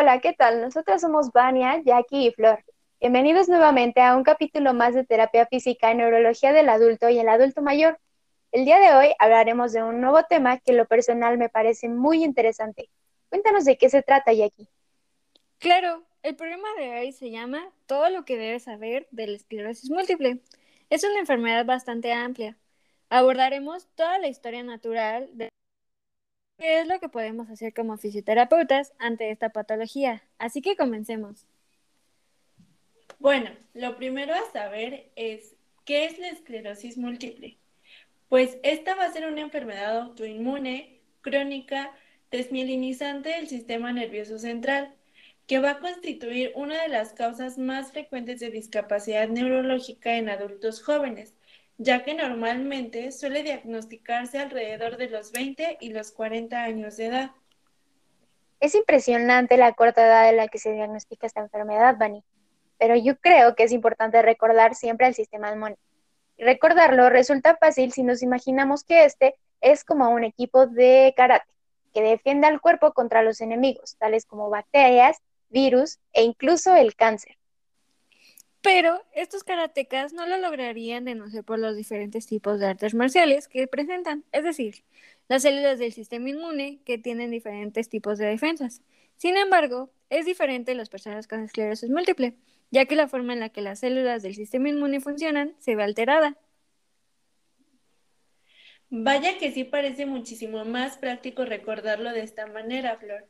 Hola, ¿qué tal? Nosotras somos Vania, Jackie y Flor. Bienvenidos nuevamente a un capítulo más de terapia física y neurología del adulto y el adulto mayor. El día de hoy hablaremos de un nuevo tema que en lo personal me parece muy interesante. Cuéntanos de qué se trata, Jackie. Claro, el programa de hoy se llama Todo lo que debes saber de la esclerosis múltiple. Es una enfermedad bastante amplia. Abordaremos toda la historia natural de qué es lo que podemos hacer como fisioterapeutas ante esta patología. Así que comencemos. Bueno, lo primero a saber es qué es la esclerosis múltiple. Pues esta va a ser una enfermedad autoinmune, crónica, desmielinizante del sistema nervioso central, que va a constituir una de las causas más frecuentes de discapacidad neurológica en adultos jóvenes ya que normalmente suele diagnosticarse alrededor de los 20 y los 40 años de edad. Es impresionante la corta edad en la que se diagnostica esta enfermedad, Bani, pero yo creo que es importante recordar siempre el sistema inmune. recordarlo resulta fácil si nos imaginamos que este es como un equipo de karate que defiende al cuerpo contra los enemigos, tales como bacterias, virus e incluso el cáncer. Pero estos karatecas no lo lograrían de no ser por los diferentes tipos de artes marciales que presentan, es decir, las células del sistema inmune que tienen diferentes tipos de defensas. Sin embargo, es diferente en las personas con esclerosis múltiple, ya que la forma en la que las células del sistema inmune funcionan se ve alterada. Vaya que sí parece muchísimo más práctico recordarlo de esta manera, Flor.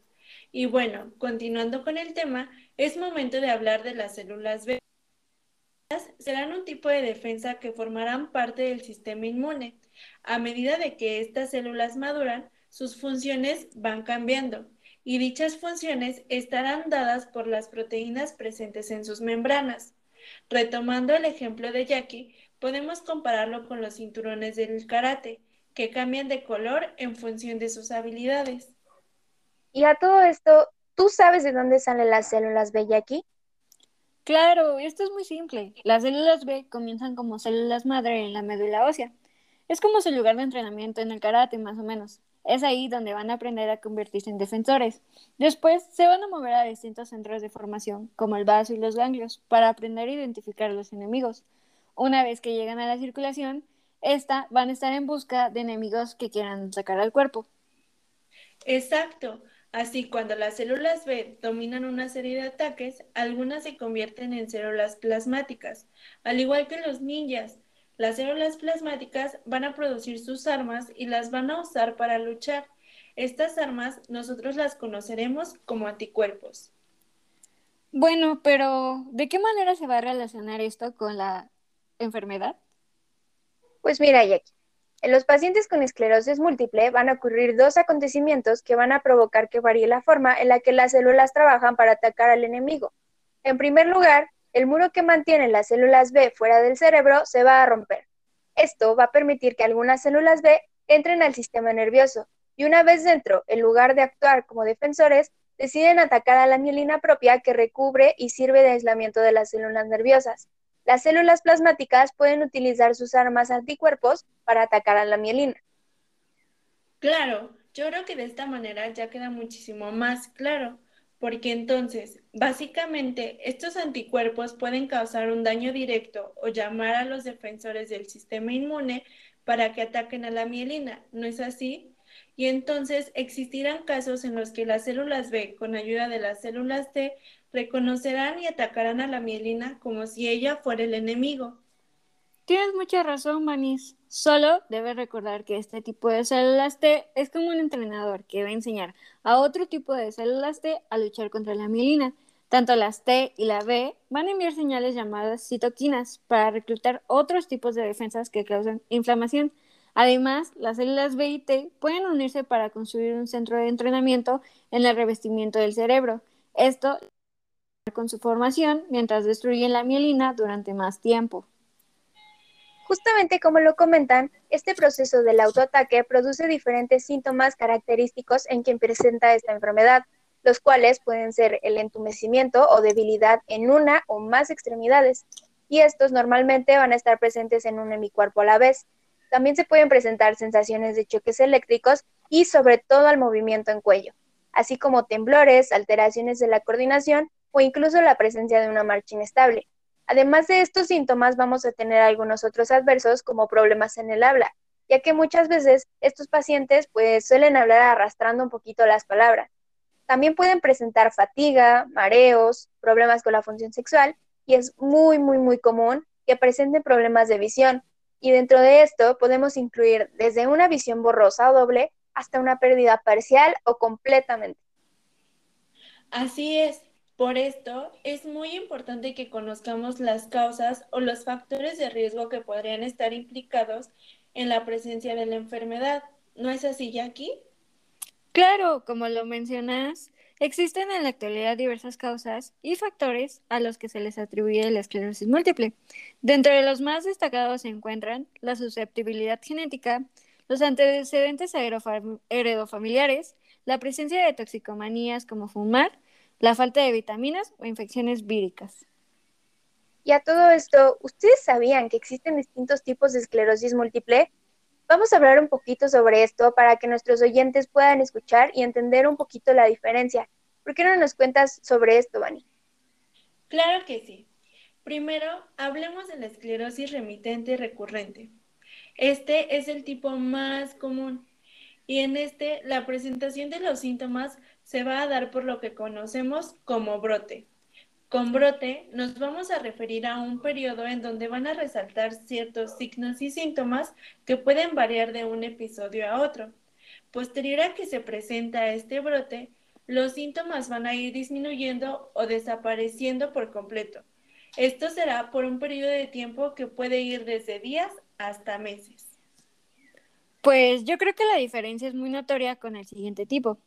Y bueno, continuando con el tema, es momento de hablar de las células B serán un tipo de defensa que formarán parte del sistema inmune. A medida de que estas células maduran, sus funciones van cambiando y dichas funciones estarán dadas por las proteínas presentes en sus membranas. Retomando el ejemplo de Jackie, podemos compararlo con los cinturones del karate, que cambian de color en función de sus habilidades. Y a todo esto, ¿tú sabes de dónde salen las células B, Jackie? Claro, esto es muy simple. Las células B comienzan como células madre en la médula ósea. Es como su lugar de entrenamiento en el karate, más o menos. Es ahí donde van a aprender a convertirse en defensores. Después se van a mover a distintos centros de formación, como el vaso y los ganglios, para aprender a identificar a los enemigos. Una vez que llegan a la circulación, esta van a estar en busca de enemigos que quieran atacar al cuerpo. Exacto. Así, cuando las células B dominan una serie de ataques, algunas se convierten en células plasmáticas. Al igual que los ninjas, las células plasmáticas van a producir sus armas y las van a usar para luchar. Estas armas nosotros las conoceremos como anticuerpos. Bueno, pero ¿de qué manera se va a relacionar esto con la enfermedad? Pues mira, Jackie, en los pacientes con esclerosis múltiple van a ocurrir dos acontecimientos que van a provocar que varíe la forma en la que las células trabajan para atacar al enemigo. En primer lugar, el muro que mantiene las células B fuera del cerebro se va a romper. Esto va a permitir que algunas células B entren al sistema nervioso y una vez dentro, en lugar de actuar como defensores, deciden atacar a la mielina propia que recubre y sirve de aislamiento de las células nerviosas. Las células plasmáticas pueden utilizar sus armas anticuerpos para atacar a la mielina. Claro, yo creo que de esta manera ya queda muchísimo más claro, porque entonces, básicamente, estos anticuerpos pueden causar un daño directo o llamar a los defensores del sistema inmune para que ataquen a la mielina, ¿no es así? Y entonces existirán casos en los que las células B, con ayuda de las células T, reconocerán y atacarán a la mielina como si ella fuera el enemigo. Tienes mucha razón, Manis. Solo debes recordar que este tipo de células T es como un entrenador que va a enseñar a otro tipo de células T a luchar contra la mielina. Tanto las T y la B van a enviar señales llamadas citoquinas para reclutar otros tipos de defensas que causan inflamación. Además, las células B y T pueden unirse para construir un centro de entrenamiento en el revestimiento del cerebro. Esto con su formación mientras destruyen la mielina durante más tiempo. Justamente como lo comentan, este proceso del autoataque produce diferentes síntomas característicos en quien presenta esta enfermedad, los cuales pueden ser el entumecimiento o debilidad en una o más extremidades, y estos normalmente van a estar presentes en un hemicuerpo a la vez. También se pueden presentar sensaciones de choques eléctricos y sobre todo al movimiento en cuello. así como temblores, alteraciones de la coordinación o incluso la presencia de una marcha inestable. Además de estos síntomas, vamos a tener algunos otros adversos como problemas en el habla, ya que muchas veces estos pacientes pues suelen hablar arrastrando un poquito las palabras. También pueden presentar fatiga, mareos, problemas con la función sexual y es muy, muy, muy común que presenten problemas de visión. Y dentro de esto podemos incluir desde una visión borrosa o doble hasta una pérdida parcial o completamente. Así es. Por esto, es muy importante que conozcamos las causas o los factores de riesgo que podrían estar implicados en la presencia de la enfermedad. ¿No es así, Jackie? Claro, como lo mencionas, existen en la actualidad diversas causas y factores a los que se les atribuye la esclerosis múltiple. Dentro de los más destacados se encuentran la susceptibilidad genética, los antecedentes heredofamiliares, la presencia de toxicomanías como fumar, la falta de vitaminas o infecciones víricas. Y a todo esto, ¿ustedes sabían que existen distintos tipos de esclerosis múltiple? Vamos a hablar un poquito sobre esto para que nuestros oyentes puedan escuchar y entender un poquito la diferencia. ¿Por qué no nos cuentas sobre esto, Vani? Claro que sí. Primero, hablemos de la esclerosis remitente recurrente. Este es el tipo más común y en este la presentación de los síntomas se va a dar por lo que conocemos como brote. Con brote nos vamos a referir a un periodo en donde van a resaltar ciertos signos y síntomas que pueden variar de un episodio a otro. Posterior a que se presenta este brote, los síntomas van a ir disminuyendo o desapareciendo por completo. Esto será por un periodo de tiempo que puede ir desde días hasta meses. Pues yo creo que la diferencia es muy notoria con el siguiente tipo.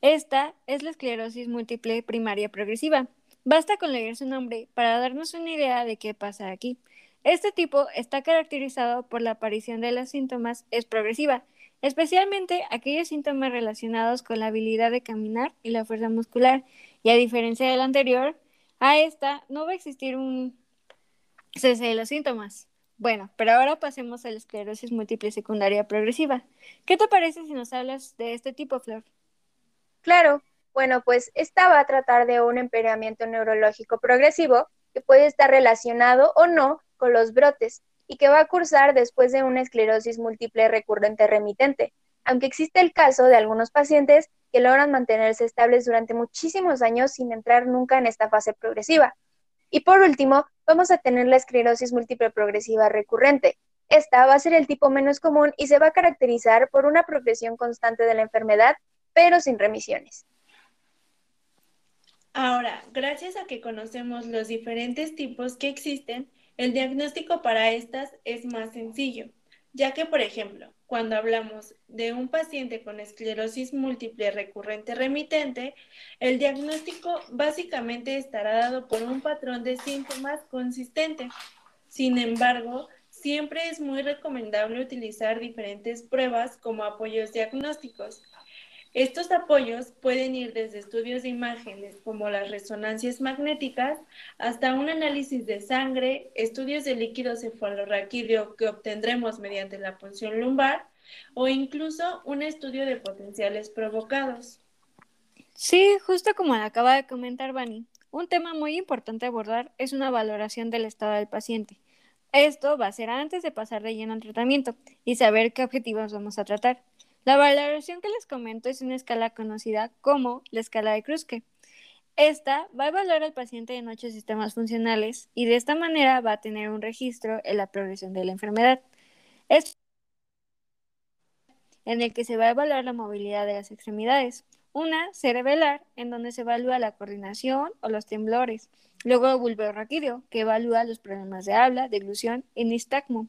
Esta es la esclerosis múltiple primaria progresiva. Basta con leer su nombre para darnos una idea de qué pasa aquí. Este tipo está caracterizado por la aparición de los síntomas es progresiva, especialmente aquellos síntomas relacionados con la habilidad de caminar y la fuerza muscular, y a diferencia del anterior, a esta no va a existir un cese de los síntomas. Bueno, pero ahora pasemos a la esclerosis múltiple secundaria progresiva. ¿Qué te parece si nos hablas de este tipo, Flor? Claro, bueno, pues esta va a tratar de un empeoramiento neurológico progresivo que puede estar relacionado o no con los brotes y que va a cursar después de una esclerosis múltiple recurrente remitente, aunque existe el caso de algunos pacientes que logran mantenerse estables durante muchísimos años sin entrar nunca en esta fase progresiva. Y por último, vamos a tener la esclerosis múltiple progresiva recurrente. Esta va a ser el tipo menos común y se va a caracterizar por una progresión constante de la enfermedad, pero sin remisiones. Ahora, gracias a que conocemos los diferentes tipos que existen, el diagnóstico para estas es más sencillo, ya que, por ejemplo, cuando hablamos de un paciente con esclerosis múltiple recurrente remitente, el diagnóstico básicamente estará dado por un patrón de síntomas consistente. Sin embargo, siempre es muy recomendable utilizar diferentes pruebas como apoyos diagnósticos. Estos apoyos pueden ir desde estudios de imágenes como las resonancias magnéticas hasta un análisis de sangre, estudios de líquido cefalorraquídeo que obtendremos mediante la punción lumbar o incluso un estudio de potenciales provocados. Sí, justo como acaba de comentar Bani, un tema muy importante a abordar es una valoración del estado del paciente. Esto va a ser antes de pasar de lleno al tratamiento y saber qué objetivos vamos a tratar. La valoración que les comento es una escala conocida como la escala de Kruske. Esta va a evaluar al paciente en ocho sistemas funcionales y de esta manera va a tener un registro en la progresión de la enfermedad. Es en el que se va a evaluar la movilidad de las extremidades. Una, cerebelar, en donde se evalúa la coordinación o los temblores. Luego, vulvorraquídeo, que evalúa los problemas de habla, deglución y nistagmo.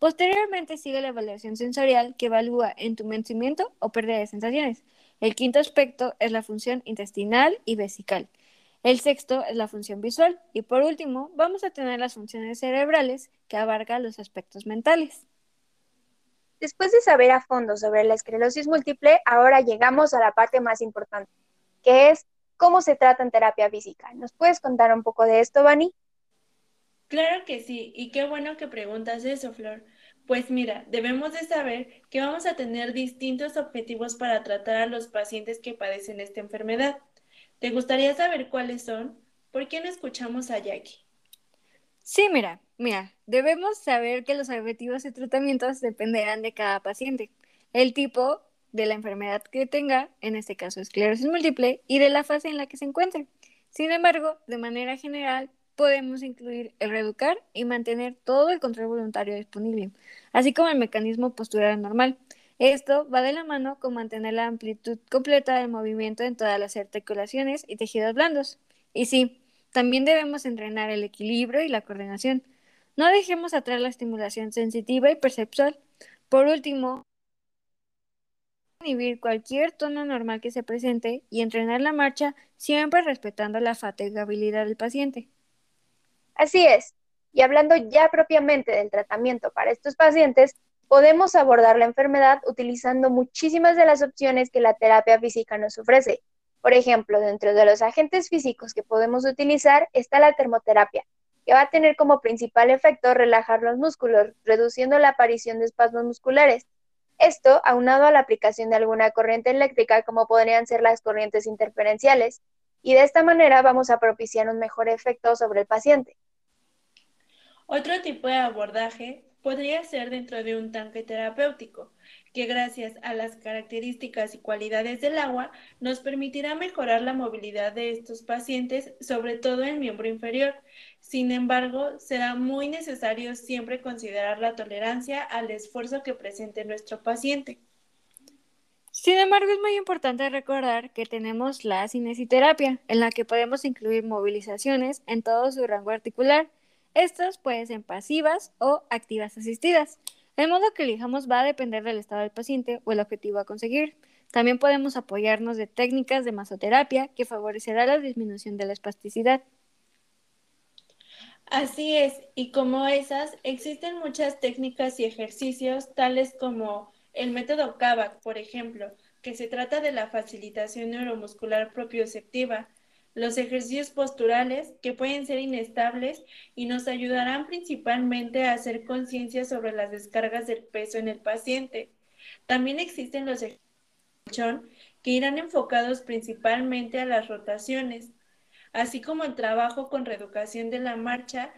Posteriormente sigue la evaluación sensorial que evalúa entumecimiento o pérdida de sensaciones. El quinto aspecto es la función intestinal y vesical. El sexto es la función visual. Y por último, vamos a tener las funciones cerebrales que abarcan los aspectos mentales. Después de saber a fondo sobre la esclerosis múltiple, ahora llegamos a la parte más importante, que es cómo se trata en terapia física. ¿Nos puedes contar un poco de esto, Vani? Claro que sí, y qué bueno que preguntas eso, Flor, Pues mira, debemos de saber que vamos a tener distintos objetivos para tratar a los pacientes que padecen esta enfermedad. ¿Te gustaría saber cuáles son? ¿Por qué no escuchamos a Jackie? Sí, mira, mira, debemos saber que los objetivos de tratamientos dependerán de cada paciente, el tipo de la enfermedad que tenga, en este caso esclerosis múltiple, y de la fase en la que se encuentre. Sin embargo, de manera general, podemos incluir el reeducar y mantener todo el control voluntario disponible, así como el mecanismo postural normal. Esto va de la mano con mantener la amplitud completa del movimiento en todas las articulaciones y tejidos blandos. Y sí, también debemos entrenar el equilibrio y la coordinación. No dejemos atrás la estimulación sensitiva y perceptual. Por último, inhibir cualquier tono normal que se presente y entrenar la marcha siempre respetando la fatigabilidad del paciente. Así es. Y hablando ya propiamente del tratamiento para estos pacientes, podemos abordar la enfermedad utilizando muchísimas de las opciones que la terapia física nos ofrece. Por ejemplo, dentro de los agentes físicos que podemos utilizar está la termoterapia, que va a tener como principal efecto relajar los músculos, reduciendo la aparición de espasmos musculares. Esto aunado a la aplicación de alguna corriente eléctrica como podrían ser las corrientes interferenciales, y de esta manera vamos a propiciar un mejor efecto sobre el paciente. Otro tipo de abordaje podría ser dentro de un tanque terapéutico, que gracias a las características y cualidades del agua nos permitirá mejorar la movilidad de estos pacientes, sobre todo en miembro inferior. Sin embargo, será muy necesario siempre considerar la tolerancia al esfuerzo que presente nuestro paciente. Sin embargo, es muy importante recordar que tenemos la cinesiterapia, en la que podemos incluir movilizaciones en todo su rango articular. Estas pueden ser pasivas o activas asistidas. El modo que elijamos va a depender del estado del paciente o el objetivo a conseguir. También podemos apoyarnos de técnicas de masoterapia que favorecerá la disminución de la espasticidad. Así es, y como esas, existen muchas técnicas y ejercicios tales como el método Kavak, por ejemplo, que se trata de la facilitación neuromuscular propioceptiva, los ejercicios posturales, que pueden ser inestables y nos ayudarán principalmente a hacer conciencia sobre las descargas del peso en el paciente. También existen los ejercicios que irán enfocados principalmente a las rotaciones, así como el trabajo con reeducación de la marcha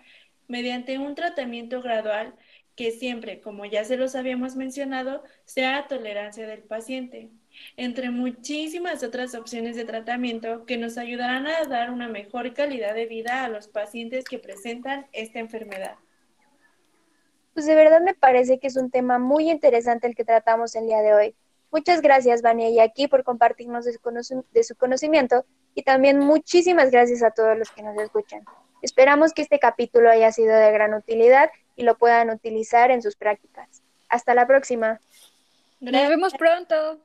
mediante un tratamiento gradual que siempre, como ya se los habíamos mencionado, sea a tolerancia del paciente entre muchísimas otras opciones de tratamiento que nos ayudarán a dar una mejor calidad de vida a los pacientes que presentan esta enfermedad. Pues de verdad me parece que es un tema muy interesante el que tratamos el día de hoy. Muchas gracias, Vania y aquí por compartirnos de su, de su conocimiento y también muchísimas gracias a todos los que nos escuchan. Esperamos que este capítulo haya sido de gran utilidad y lo puedan utilizar en sus prácticas. Hasta la próxima. Nos vemos pronto.